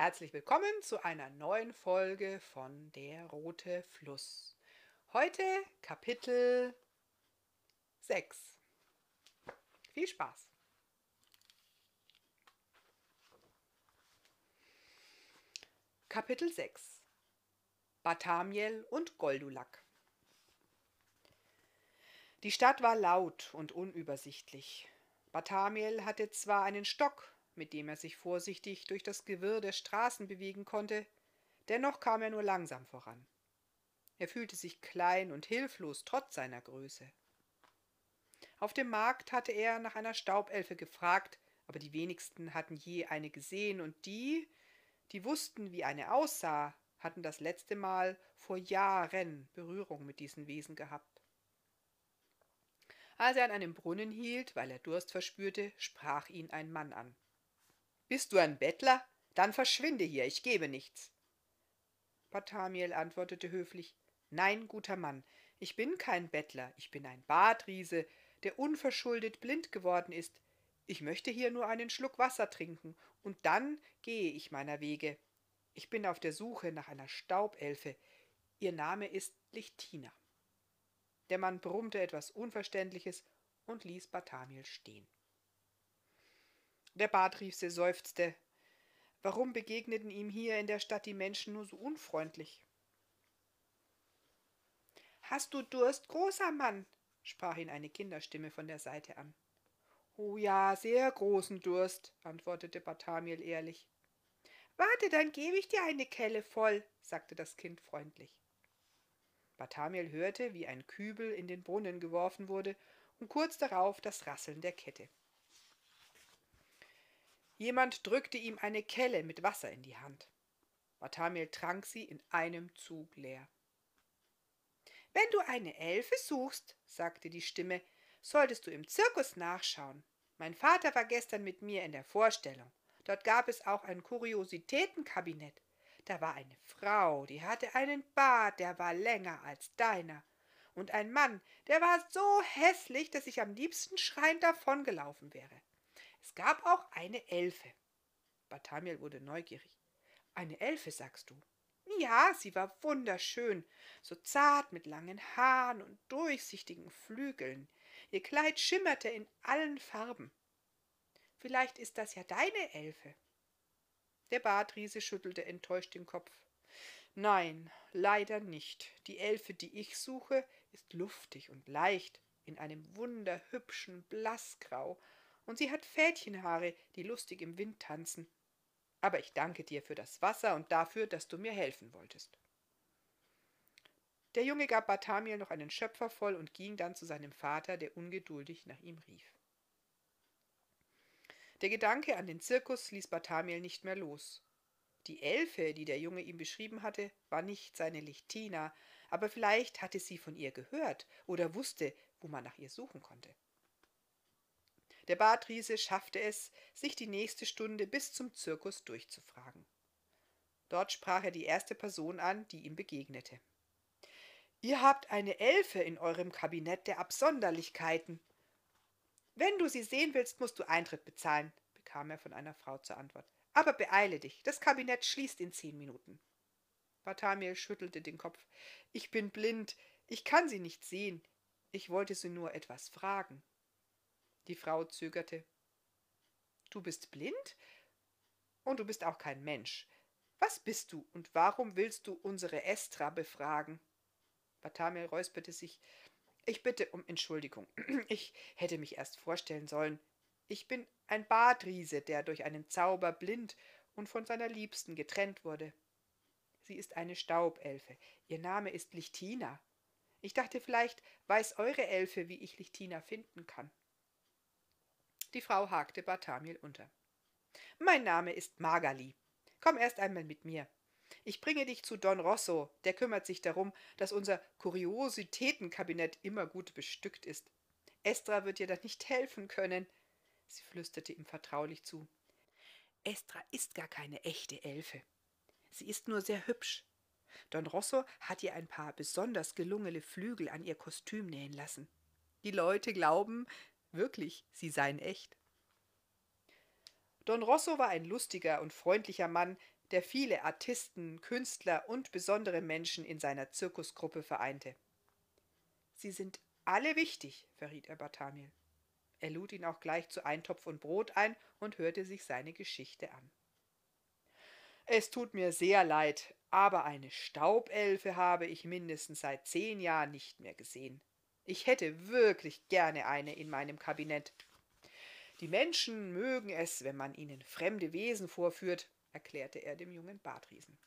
herzlich willkommen zu einer neuen Folge von Der rote Fluss. Heute Kapitel 6. Viel Spaß! Kapitel 6 Barthamiel und Goldulak Die Stadt war laut und unübersichtlich. Barthamiel hatte zwar einen Stock, mit dem er sich vorsichtig durch das Gewirr der Straßen bewegen konnte, dennoch kam er nur langsam voran. Er fühlte sich klein und hilflos trotz seiner Größe. Auf dem Markt hatte er nach einer Staubelfe gefragt, aber die wenigsten hatten je eine gesehen, und die, die wussten, wie eine aussah, hatten das letzte Mal vor Jahren Berührung mit diesen Wesen gehabt. Als er an einem Brunnen hielt, weil er Durst verspürte, sprach ihn ein Mann an. Bist du ein Bettler? Dann verschwinde hier, ich gebe nichts. Barthamiel antwortete höflich Nein, guter Mann, ich bin kein Bettler, ich bin ein Badriese, der unverschuldet blind geworden ist. Ich möchte hier nur einen Schluck Wasser trinken, und dann gehe ich meiner Wege. Ich bin auf der Suche nach einer Staubelfe. Ihr Name ist Lichtina. Der Mann brummte etwas Unverständliches und ließ Barthamiel stehen. Der Badriese seufzte. Warum begegneten ihm hier in der Stadt die Menschen nur so unfreundlich? Hast du Durst, großer Mann? sprach ihn eine Kinderstimme von der Seite an. Oh ja, sehr großen Durst, antwortete Barthamiel ehrlich. Warte, dann gebe ich dir eine Kelle voll, sagte das Kind freundlich. Barthamiel hörte, wie ein Kübel in den Brunnen geworfen wurde und kurz darauf das Rasseln der Kette. Jemand drückte ihm eine Kelle mit Wasser in die Hand. Barthamiel trank sie in einem Zug leer. Wenn du eine Elfe suchst, sagte die Stimme, solltest du im Zirkus nachschauen. Mein Vater war gestern mit mir in der Vorstellung. Dort gab es auch ein Kuriositätenkabinett. Da war eine Frau, die hatte einen Bart, der war länger als deiner. Und ein Mann, der war so hässlich, dass ich am liebsten schreiend davongelaufen wäre. Es gab auch eine Elfe. Barthamiel wurde neugierig. Eine Elfe, sagst du? Ja, sie war wunderschön, so zart mit langen Haaren und durchsichtigen Flügeln. Ihr Kleid schimmerte in allen Farben. Vielleicht ist das ja deine Elfe. Der Bartriese schüttelte enttäuscht den Kopf. Nein, leider nicht. Die Elfe, die ich suche, ist luftig und leicht, in einem wunderhübschen Blassgrau und sie hat Fädchenhaare, die lustig im Wind tanzen. Aber ich danke dir für das Wasser und dafür, dass du mir helfen wolltest. Der Junge gab Barthamiel noch einen Schöpfer voll und ging dann zu seinem Vater, der ungeduldig nach ihm rief. Der Gedanke an den Zirkus ließ Barthamiel nicht mehr los. Die Elfe, die der Junge ihm beschrieben hatte, war nicht seine Lichtina, aber vielleicht hatte sie von ihr gehört oder wusste, wo man nach ihr suchen konnte. Der Badriese schaffte es, sich die nächste Stunde bis zum Zirkus durchzufragen. Dort sprach er die erste Person an, die ihm begegnete. Ihr habt eine Elfe in eurem Kabinett der Absonderlichkeiten. Wenn du sie sehen willst, musst du Eintritt bezahlen, bekam er von einer Frau zur Antwort. Aber beeile dich, das Kabinett schließt in zehn Minuten. Barthamiel schüttelte den Kopf. Ich bin blind, ich kann sie nicht sehen. Ich wollte sie nur etwas fragen. Die Frau zögerte. Du bist blind? Und du bist auch kein Mensch. Was bist du und warum willst du unsere Estra befragen? Barthamiel räusperte sich. Ich bitte um Entschuldigung. Ich hätte mich erst vorstellen sollen. Ich bin ein Badriese, der durch einen Zauber blind und von seiner Liebsten getrennt wurde. Sie ist eine Staubelfe. Ihr Name ist Lichtina. Ich dachte, vielleicht weiß eure Elfe, wie ich Lichtina finden kann. Die Frau hakte Barthamiel unter. Mein Name ist Magali. Komm erst einmal mit mir. Ich bringe dich zu Don Rosso, der kümmert sich darum, dass unser Kuriositätenkabinett immer gut bestückt ist. Estra wird dir da nicht helfen können. Sie flüsterte ihm vertraulich zu. Estra ist gar keine echte Elfe. Sie ist nur sehr hübsch. Don Rosso hat ihr ein paar besonders gelungene Flügel an ihr Kostüm nähen lassen. Die Leute glauben, Wirklich, sie seien echt. Don Rosso war ein lustiger und freundlicher Mann, der viele Artisten, Künstler und besondere Menschen in seiner Zirkusgruppe vereinte. Sie sind alle wichtig, verriet er Barthamiel. Er lud ihn auch gleich zu Eintopf und Brot ein und hörte sich seine Geschichte an. Es tut mir sehr leid, aber eine Staubelfe habe ich mindestens seit zehn Jahren nicht mehr gesehen. Ich hätte wirklich gerne eine in meinem Kabinett. Die Menschen mögen es, wenn man ihnen fremde Wesen vorführt, erklärte er dem jungen Bartriesen.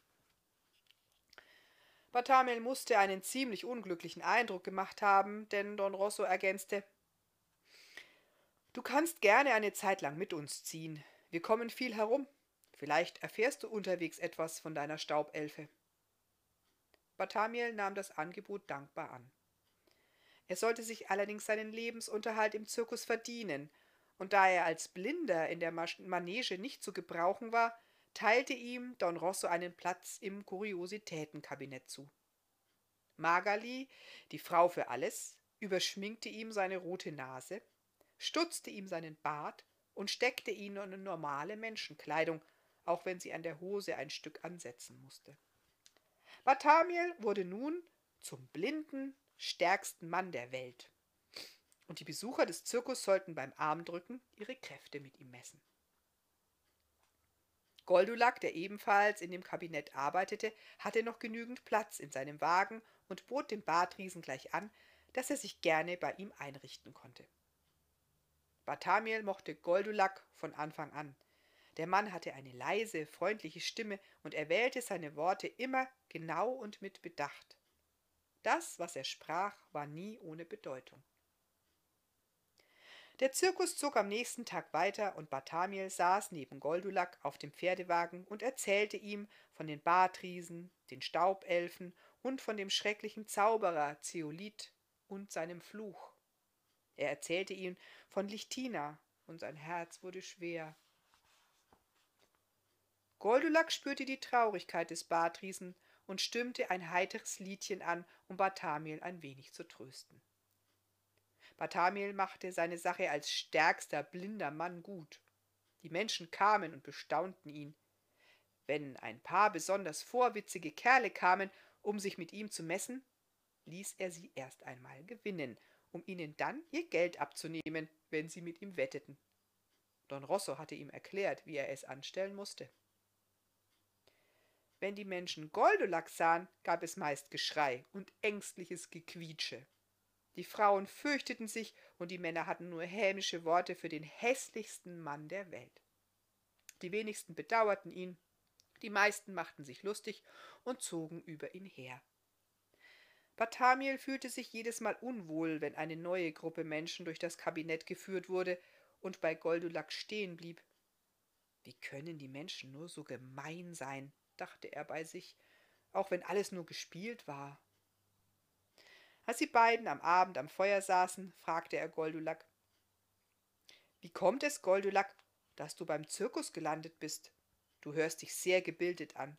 Bartamel musste einen ziemlich unglücklichen Eindruck gemacht haben, denn Don Rosso ergänzte Du kannst gerne eine Zeit lang mit uns ziehen. Wir kommen viel herum. Vielleicht erfährst du unterwegs etwas von deiner Staubelfe. Bartamiel nahm das Angebot dankbar an. Er sollte sich allerdings seinen Lebensunterhalt im Zirkus verdienen, und da er als Blinder in der Manege nicht zu gebrauchen war, teilte ihm Don Rosso einen Platz im Kuriositätenkabinett zu. Magali, die Frau für alles, überschminkte ihm seine rote Nase, stutzte ihm seinen Bart und steckte ihn in normale Menschenkleidung, auch wenn sie an der Hose ein Stück ansetzen musste. Barthamiel wurde nun zum blinden, stärksten Mann der Welt. Und die Besucher des Zirkus sollten beim Armdrücken ihre Kräfte mit ihm messen. Goldulak, der ebenfalls in dem Kabinett arbeitete, hatte noch genügend Platz in seinem Wagen und bot dem Bartriesen gleich an, dass er sich gerne bei ihm einrichten konnte. Barthamiel mochte Goldulak von Anfang an. Der Mann hatte eine leise, freundliche Stimme und er wählte seine Worte immer genau und mit Bedacht. Das, was er sprach, war nie ohne Bedeutung. Der Zirkus zog am nächsten Tag weiter und Barthamiel saß neben Goldulak auf dem Pferdewagen und erzählte ihm von den Bartriesen, den Staubelfen und von dem schrecklichen Zauberer Zeolit und seinem Fluch. Er erzählte ihm von Lichtina, und sein Herz wurde schwer. Goldulak spürte die Traurigkeit des Bartriesen und stimmte ein heiteres Liedchen an, um Barthamiel ein wenig zu trösten. Barthamiel machte seine Sache als stärkster blinder Mann gut. Die Menschen kamen und bestaunten ihn. Wenn ein paar besonders vorwitzige Kerle kamen, um sich mit ihm zu messen, ließ er sie erst einmal gewinnen um ihnen dann ihr Geld abzunehmen, wenn sie mit ihm wetteten. Don Rosso hatte ihm erklärt, wie er es anstellen musste. Wenn die Menschen Goldolack sahen, gab es meist Geschrei und ängstliches Gequietsche. Die Frauen fürchteten sich und die Männer hatten nur hämische Worte für den hässlichsten Mann der Welt. Die wenigsten bedauerten ihn, die meisten machten sich lustig und zogen über ihn her. Barthamiel fühlte sich jedes Mal unwohl, wenn eine neue Gruppe Menschen durch das Kabinett geführt wurde und bei Goldulak stehen blieb. Wie können die Menschen nur so gemein sein, dachte er bei sich, auch wenn alles nur gespielt war. Als die beiden am Abend am Feuer saßen, fragte er Goldulak Wie kommt es, Goldulak, dass du beim Zirkus gelandet bist? Du hörst dich sehr gebildet an.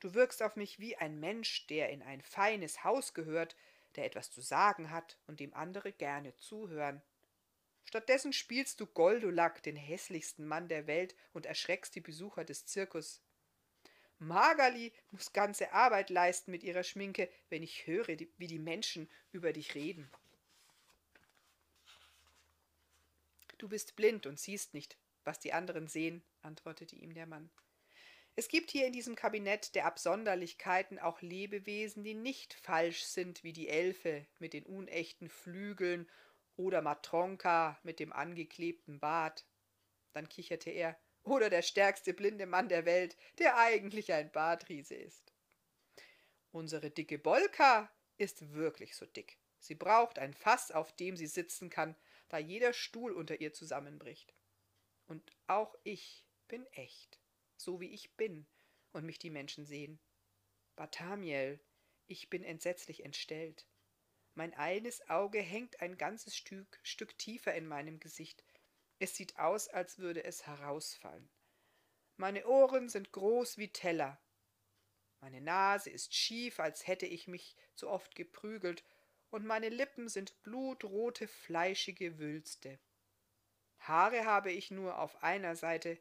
Du wirkst auf mich wie ein Mensch, der in ein feines Haus gehört, der etwas zu sagen hat und dem andere gerne zuhören. Stattdessen spielst du Goldulak, den hässlichsten Mann der Welt, und erschreckst die Besucher des Zirkus. Magali muss ganze Arbeit leisten mit ihrer Schminke, wenn ich höre, wie die Menschen über dich reden. Du bist blind und siehst nicht, was die anderen sehen, antwortete ihm der Mann. Es gibt hier in diesem Kabinett der Absonderlichkeiten auch Lebewesen, die nicht falsch sind wie die Elfe mit den unechten Flügeln oder Matronka mit dem angeklebten Bart. Dann kicherte er, oder der stärkste blinde Mann der Welt, der eigentlich ein Bartriese ist. Unsere dicke Bolka ist wirklich so dick. Sie braucht ein Fass, auf dem sie sitzen kann, da jeder Stuhl unter ihr zusammenbricht. Und auch ich bin echt so wie ich bin, und mich die Menschen sehen. Barthamiel, ich bin entsetzlich entstellt. Mein eines Auge hängt ein ganzes Stück, Stück tiefer in meinem Gesicht. Es sieht aus, als würde es herausfallen. Meine Ohren sind groß wie Teller. Meine Nase ist schief, als hätte ich mich zu oft geprügelt, und meine Lippen sind blutrote, fleischige Wülste. Haare habe ich nur auf einer Seite,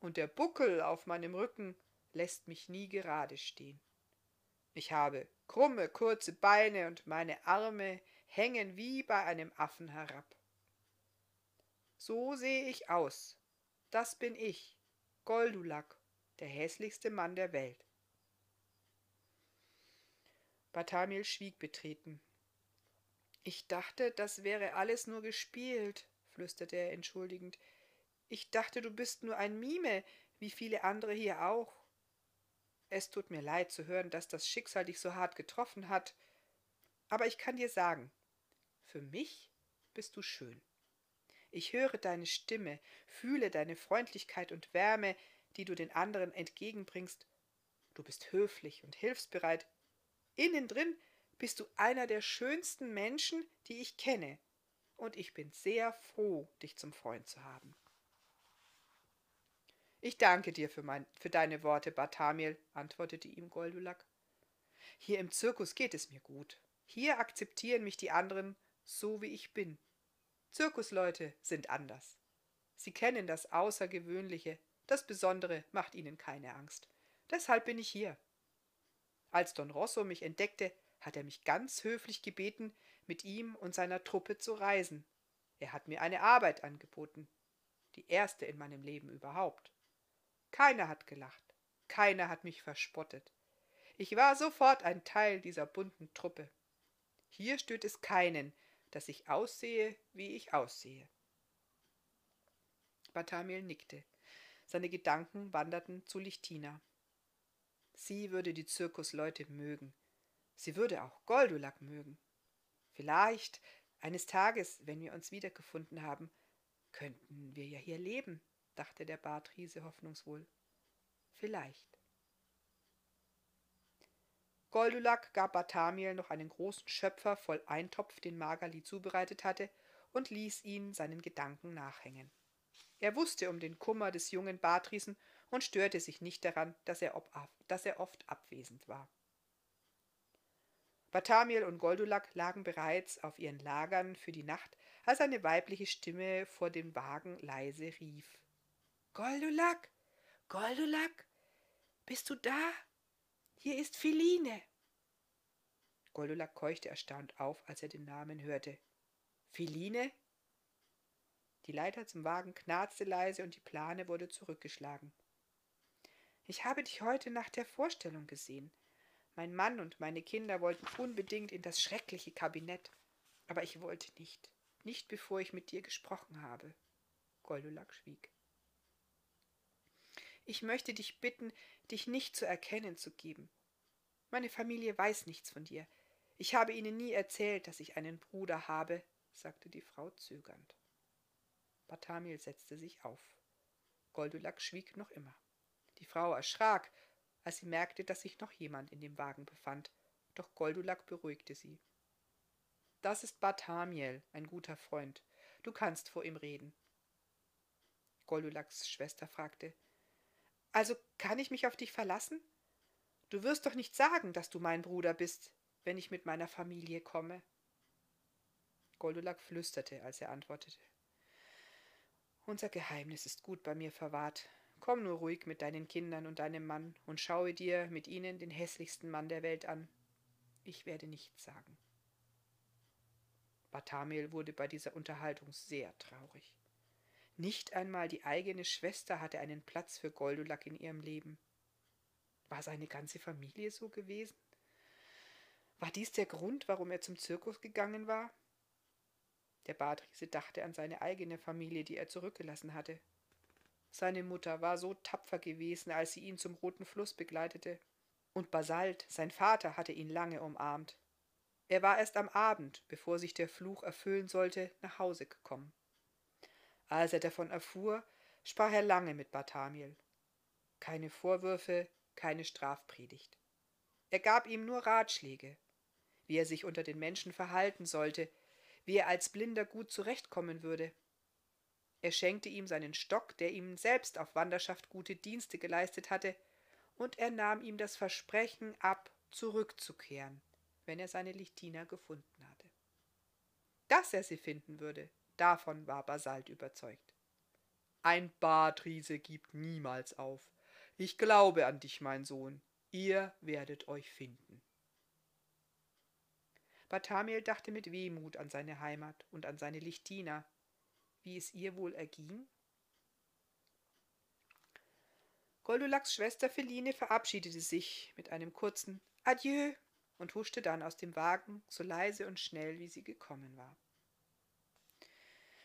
und der Buckel auf meinem Rücken lässt mich nie gerade stehen. Ich habe krumme, kurze Beine und meine Arme hängen wie bei einem Affen herab. So sehe ich aus. Das bin ich, Goldulak, der hässlichste Mann der Welt. Bartamiel schwieg betreten. Ich dachte, das wäre alles nur gespielt, flüsterte er entschuldigend. Ich dachte, du bist nur ein Mime, wie viele andere hier auch. Es tut mir leid zu hören, dass das Schicksal dich so hart getroffen hat. Aber ich kann dir sagen, für mich bist du schön. Ich höre deine Stimme, fühle deine Freundlichkeit und Wärme, die du den anderen entgegenbringst. Du bist höflich und hilfsbereit. Innen drin bist du einer der schönsten Menschen, die ich kenne, und ich bin sehr froh, dich zum Freund zu haben. Ich danke dir für, mein, für deine Worte, Bartamiel, antwortete ihm Goldulak. Hier im Zirkus geht es mir gut. Hier akzeptieren mich die anderen so, wie ich bin. Zirkusleute sind anders. Sie kennen das Außergewöhnliche, das Besondere macht ihnen keine Angst. Deshalb bin ich hier. Als Don Rosso mich entdeckte, hat er mich ganz höflich gebeten, mit ihm und seiner Truppe zu reisen. Er hat mir eine Arbeit angeboten, die erste in meinem Leben überhaupt. Keiner hat gelacht, keiner hat mich verspottet. Ich war sofort ein Teil dieser bunten Truppe. Hier stört es keinen, dass ich aussehe, wie ich aussehe. Bartamiel nickte. Seine Gedanken wanderten zu Lichtina. Sie würde die Zirkusleute mögen. Sie würde auch Goldulak mögen. Vielleicht, eines Tages, wenn wir uns wiedergefunden haben, könnten wir ja hier leben dachte der Bartriese hoffnungsvoll. Vielleicht. Goldulak gab Bartamiel noch einen großen Schöpfer voll Eintopf, den Magali zubereitet hatte, und ließ ihn seinen Gedanken nachhängen. Er wusste um den Kummer des jungen Bartriesen und störte sich nicht daran, dass er, ob, dass er oft abwesend war. Bartamiel und Goldulak lagen bereits auf ihren Lagern für die Nacht, als eine weibliche Stimme vor dem Wagen leise rief. Goldulak, Goldulak, bist du da? Hier ist Philine. Goldulak keuchte erstaunt auf, als er den Namen hörte. Philine? Die Leiter zum Wagen knarzte leise und die Plane wurde zurückgeschlagen. Ich habe dich heute nach der Vorstellung gesehen. Mein Mann und meine Kinder wollten unbedingt in das schreckliche Kabinett, aber ich wollte nicht, nicht bevor ich mit dir gesprochen habe. Goldulak schwieg. Ich möchte dich bitten, dich nicht zu erkennen zu geben. Meine Familie weiß nichts von dir. Ich habe ihnen nie erzählt, dass ich einen Bruder habe, sagte die Frau zögernd. Bartamiel setzte sich auf. Goldulak schwieg noch immer. Die Frau erschrak, als sie merkte, dass sich noch jemand in dem Wagen befand, doch Goldulak beruhigte sie. Das ist Bartamiel, ein guter Freund. Du kannst vor ihm reden. Goldulaks Schwester fragte, also kann ich mich auf dich verlassen? Du wirst doch nicht sagen, dass du mein Bruder bist, wenn ich mit meiner Familie komme. Goldulak flüsterte, als er antwortete. Unser Geheimnis ist gut bei mir verwahrt. Komm nur ruhig mit deinen Kindern und deinem Mann und schaue dir mit ihnen den hässlichsten Mann der Welt an. Ich werde nichts sagen. Bartamiel wurde bei dieser Unterhaltung sehr traurig. Nicht einmal die eigene Schwester hatte einen Platz für Goldulak in ihrem Leben. War seine ganze Familie so gewesen? War dies der Grund, warum er zum Zirkus gegangen war? Der Badriese dachte an seine eigene Familie, die er zurückgelassen hatte. Seine Mutter war so tapfer gewesen, als sie ihn zum Roten Fluss begleitete. Und Basalt, sein Vater, hatte ihn lange umarmt. Er war erst am Abend, bevor sich der Fluch erfüllen sollte, nach Hause gekommen. Als er davon erfuhr, sprach er lange mit Barthamiel. Keine Vorwürfe, keine Strafpredigt. Er gab ihm nur Ratschläge, wie er sich unter den Menschen verhalten sollte, wie er als Blinder gut zurechtkommen würde. Er schenkte ihm seinen Stock, der ihm selbst auf Wanderschaft gute Dienste geleistet hatte, und er nahm ihm das Versprechen ab, zurückzukehren, wenn er seine Lichtina gefunden hatte. Dass er sie finden würde, Davon war Basalt überzeugt. Ein Bartriese gibt niemals auf. Ich glaube an dich, mein Sohn. Ihr werdet euch finden. Barthamiel dachte mit Wehmut an seine Heimat und an seine Lichtina, wie es ihr wohl erging. Goldulaks Schwester Feline verabschiedete sich mit einem kurzen Adieu und huschte dann aus dem Wagen so leise und schnell, wie sie gekommen war.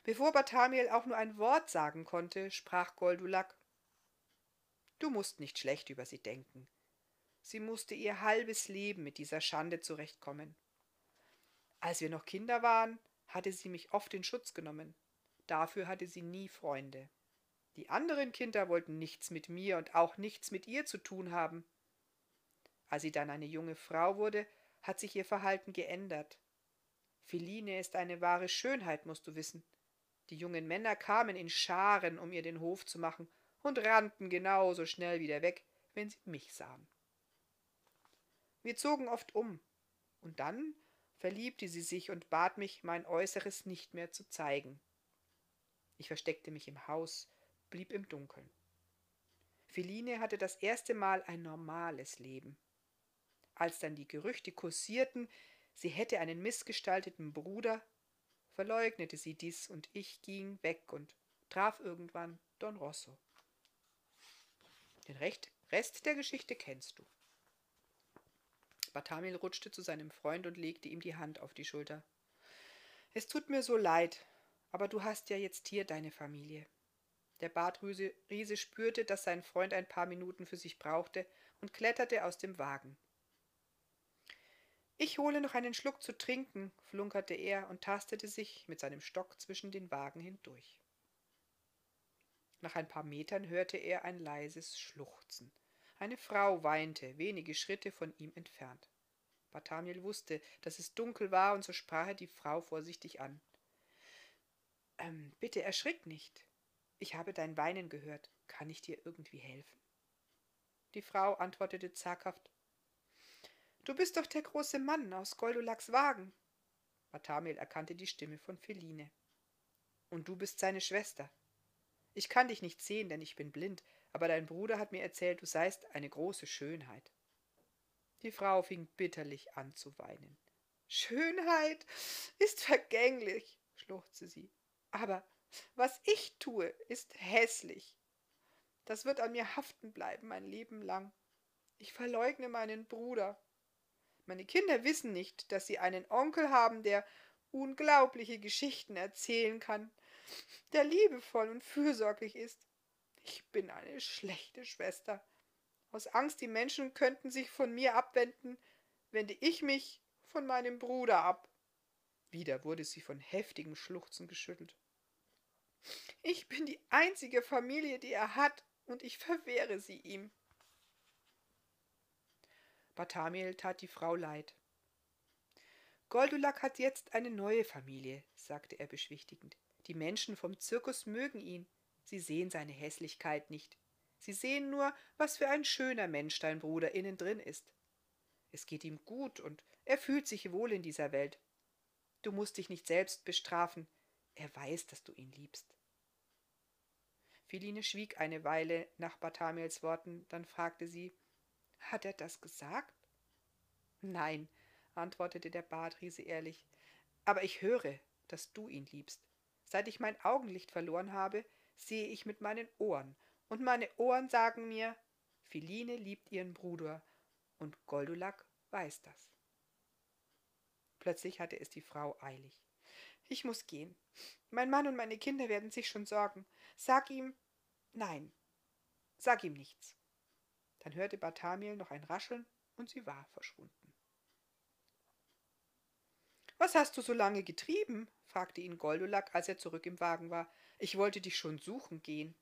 Bevor Barthamiel auch nur ein Wort sagen konnte, sprach Goldulak Du musst nicht schlecht über sie denken. Sie musste ihr halbes Leben mit dieser Schande zurechtkommen. Als wir noch Kinder waren, hatte sie mich oft in Schutz genommen. Dafür hatte sie nie Freunde. Die anderen Kinder wollten nichts mit mir und auch nichts mit ihr zu tun haben. Als sie dann eine junge Frau wurde, hat sich ihr Verhalten geändert. Philine ist eine wahre Schönheit, musst du wissen. Die jungen Männer kamen in Scharen, um ihr den Hof zu machen, und rannten genauso schnell wieder weg, wenn sie mich sahen. Wir zogen oft um, und dann verliebte sie sich und bat mich, mein Äußeres nicht mehr zu zeigen. Ich versteckte mich im Haus, blieb im Dunkeln. Feline hatte das erste Mal ein normales Leben. Als dann die Gerüchte kursierten, sie hätte einen missgestalteten Bruder, verleugnete sie dies und ich ging weg und traf irgendwann Don Rosso. Den Rest der Geschichte kennst du. Bartamil rutschte zu seinem Freund und legte ihm die Hand auf die Schulter. Es tut mir so leid, aber du hast ja jetzt hier deine Familie. Der Bartriese spürte, dass sein Freund ein paar Minuten für sich brauchte und kletterte aus dem Wagen. Ich hole noch einen Schluck zu trinken, flunkerte er und tastete sich mit seinem Stock zwischen den Wagen hindurch. Nach ein paar Metern hörte er ein leises Schluchzen. Eine Frau weinte, wenige Schritte von ihm entfernt. Barthamiel wusste, dass es dunkel war, und so sprach er die Frau vorsichtig an. Ähm, bitte erschrick nicht. Ich habe dein Weinen gehört. Kann ich dir irgendwie helfen? Die Frau antwortete zaghaft. Du bist doch der große Mann aus Goldulaks Wagen. Barthamiel erkannte die Stimme von Feline. Und du bist seine Schwester. Ich kann dich nicht sehen, denn ich bin blind, aber dein Bruder hat mir erzählt, du seist eine große Schönheit. Die Frau fing bitterlich an zu weinen. Schönheit ist vergänglich, schluchzte sie. Aber was ich tue, ist hässlich. Das wird an mir haften bleiben mein Leben lang. Ich verleugne meinen Bruder. Meine Kinder wissen nicht, dass sie einen Onkel haben, der unglaubliche Geschichten erzählen kann, der liebevoll und fürsorglich ist. Ich bin eine schlechte Schwester. Aus Angst, die Menschen könnten sich von mir abwenden, wende ich mich von meinem Bruder ab. Wieder wurde sie von heftigem Schluchzen geschüttelt. Ich bin die einzige Familie, die er hat, und ich verwehre sie ihm. Barthamiel tat die Frau leid. Goldulak hat jetzt eine neue Familie, sagte er beschwichtigend. Die Menschen vom Zirkus mögen ihn. Sie sehen seine Hässlichkeit nicht. Sie sehen nur, was für ein schöner Mensch dein Bruder innen drin ist. Es geht ihm gut und er fühlt sich wohl in dieser Welt. Du musst dich nicht selbst bestrafen. Er weiß, dass du ihn liebst. Philine schwieg eine Weile nach Barthamiels Worten, dann fragte sie, hat er das gesagt? Nein, antwortete der Badriese ehrlich, aber ich höre, dass du ihn liebst. Seit ich mein Augenlicht verloren habe, sehe ich mit meinen Ohren, und meine Ohren sagen mir, Philine liebt ihren Bruder, und Goldulak weiß das. Plötzlich hatte es die Frau eilig. Ich muss gehen. Mein Mann und meine Kinder werden sich schon sorgen. Sag ihm nein. Sag ihm nichts. Dann hörte Barthamiel noch ein Rascheln und sie war verschwunden. Was hast du so lange getrieben? fragte ihn Goldulak, als er zurück im Wagen war. Ich wollte dich schon suchen gehen.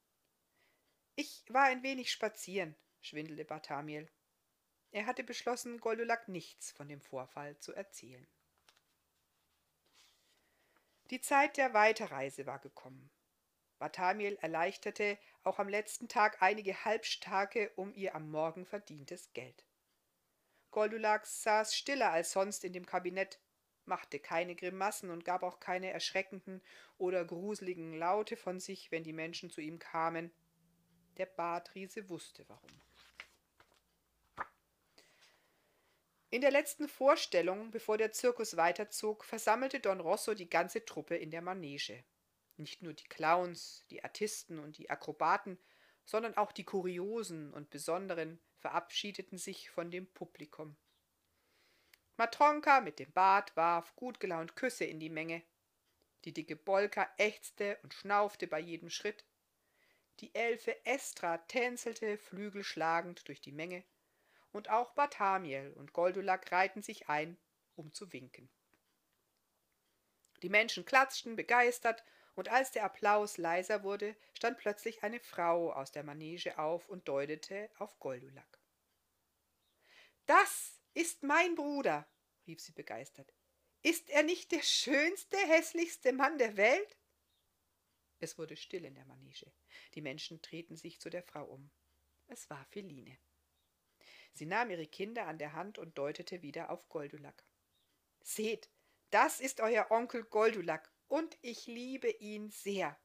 Ich war ein wenig spazieren, schwindelte Barthamiel. Er hatte beschlossen, Goldulak nichts von dem Vorfall zu erzählen. Die Zeit der Weiterreise war gekommen. Barthamiel erleichterte auch am letzten Tag einige Halbstarke um ihr am Morgen verdientes Geld. Goldulak saß stiller als sonst in dem Kabinett, machte keine Grimassen und gab auch keine erschreckenden oder gruseligen Laute von sich, wenn die Menschen zu ihm kamen. Der Bartriese wusste warum. In der letzten Vorstellung, bevor der Zirkus weiterzog, versammelte Don Rosso die ganze Truppe in der Manege. Nicht nur die Clowns, die Artisten und die Akrobaten, sondern auch die Kuriosen und Besonderen verabschiedeten sich von dem Publikum. Matronka mit dem Bart warf gut gelaunt Küsse in die Menge. Die dicke Bolka ächzte und schnaufte bei jedem Schritt. Die Elfe Estra tänzelte flügelschlagend durch die Menge. Und auch Barthamiel und Goldulak reihten sich ein, um zu winken. Die Menschen klatschten begeistert und als der Applaus leiser wurde, stand plötzlich eine Frau aus der Manege auf und deutete auf Goldulak. Das ist mein Bruder, rief sie begeistert. Ist er nicht der schönste, hässlichste Mann der Welt? Es wurde still in der Manege. Die Menschen drehten sich zu der Frau um. Es war Feline. Sie nahm ihre Kinder an der Hand und deutete wieder auf Goldulak. Seht, das ist euer Onkel Goldulak, und ich liebe ihn sehr.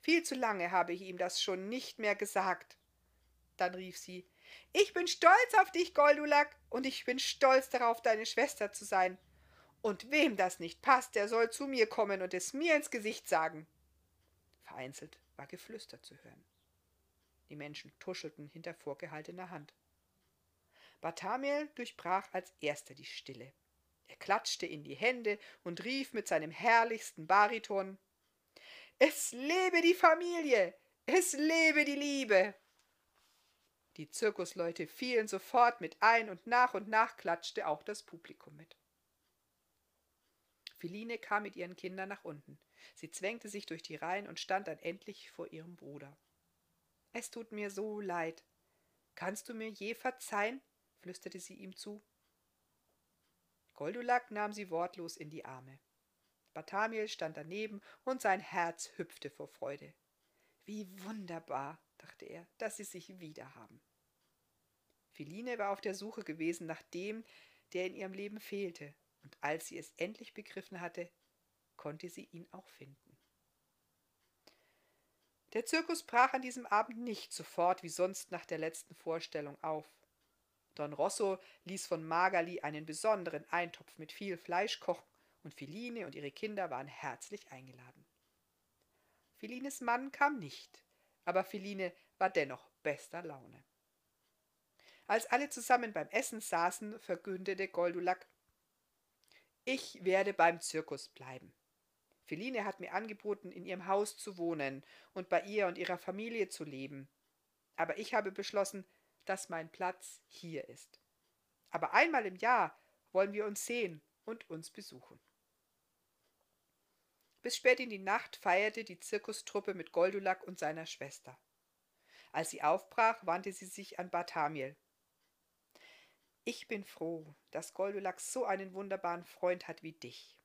Viel zu lange habe ich ihm das schon nicht mehr gesagt. Dann rief sie Ich bin stolz auf dich, Goldulak, und ich bin stolz darauf, deine Schwester zu sein. Und wem das nicht passt, der soll zu mir kommen und es mir ins Gesicht sagen. Vereinzelt war Geflüster zu hören. Die Menschen tuschelten hinter vorgehaltener Hand. Barthamiel durchbrach als erster die Stille. Klatschte in die Hände und rief mit seinem herrlichsten Bariton Es lebe die Familie. Es lebe die Liebe. Die Zirkusleute fielen sofort mit ein und nach und nach klatschte auch das Publikum mit. Philine kam mit ihren Kindern nach unten. Sie zwängte sich durch die Reihen und stand dann endlich vor ihrem Bruder. Es tut mir so leid. Kannst du mir je verzeihen? flüsterte sie ihm zu. Goldulak nahm sie wortlos in die Arme. Barthamiel stand daneben und sein Herz hüpfte vor Freude. Wie wunderbar, dachte er, dass sie sich wieder haben. Philine war auf der Suche gewesen nach dem, der in ihrem Leben fehlte, und als sie es endlich begriffen hatte, konnte sie ihn auch finden. Der Zirkus brach an diesem Abend nicht sofort wie sonst nach der letzten Vorstellung auf. Don Rosso ließ von Magali einen besonderen Eintopf mit viel Fleisch kochen, und Philine und ihre Kinder waren herzlich eingeladen. Philines Mann kam nicht, aber Philine war dennoch bester Laune. Als alle zusammen beim Essen saßen, verkündete Goldulak Ich werde beim Zirkus bleiben. Philine hat mir angeboten, in ihrem Haus zu wohnen und bei ihr und ihrer Familie zu leben. Aber ich habe beschlossen, dass mein Platz hier ist. Aber einmal im Jahr wollen wir uns sehen und uns besuchen. Bis spät in die Nacht feierte die Zirkustruppe mit Goldulak und seiner Schwester. Als sie aufbrach, wandte sie sich an Barthamiel. Ich bin froh, dass Goldulak so einen wunderbaren Freund hat wie dich.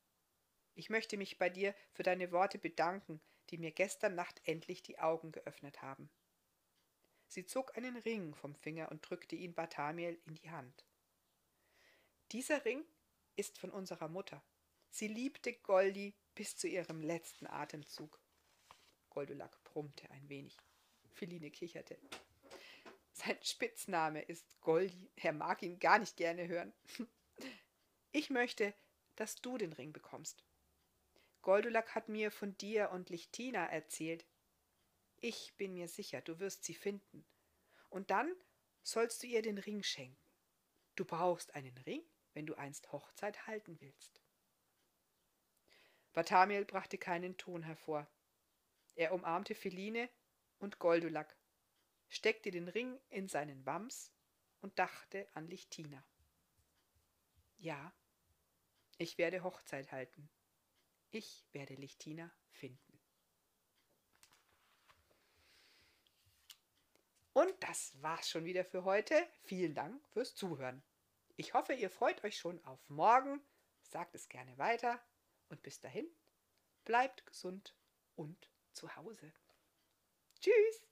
Ich möchte mich bei dir für deine Worte bedanken, die mir gestern Nacht endlich die Augen geöffnet haben. Sie zog einen Ring vom Finger und drückte ihn Barthamiel in die Hand. Dieser Ring ist von unserer Mutter. Sie liebte Goldi bis zu ihrem letzten Atemzug. Goldulak brummte ein wenig. Philine kicherte. Sein Spitzname ist Goldi. Er mag ihn gar nicht gerne hören. Ich möchte, dass du den Ring bekommst. Goldulak hat mir von dir und Lichtina erzählt. Ich bin mir sicher, du wirst sie finden. Und dann sollst du ihr den Ring schenken. Du brauchst einen Ring, wenn du einst Hochzeit halten willst. Barthamiel brachte keinen Ton hervor. Er umarmte Philine und Goldulak, steckte den Ring in seinen Wams und dachte an Lichtina. Ja, ich werde Hochzeit halten. Ich werde Lichtina finden. Und das war's schon wieder für heute. Vielen Dank fürs Zuhören. Ich hoffe, ihr freut euch schon auf morgen. Sagt es gerne weiter. Und bis dahin, bleibt gesund und zu Hause. Tschüss!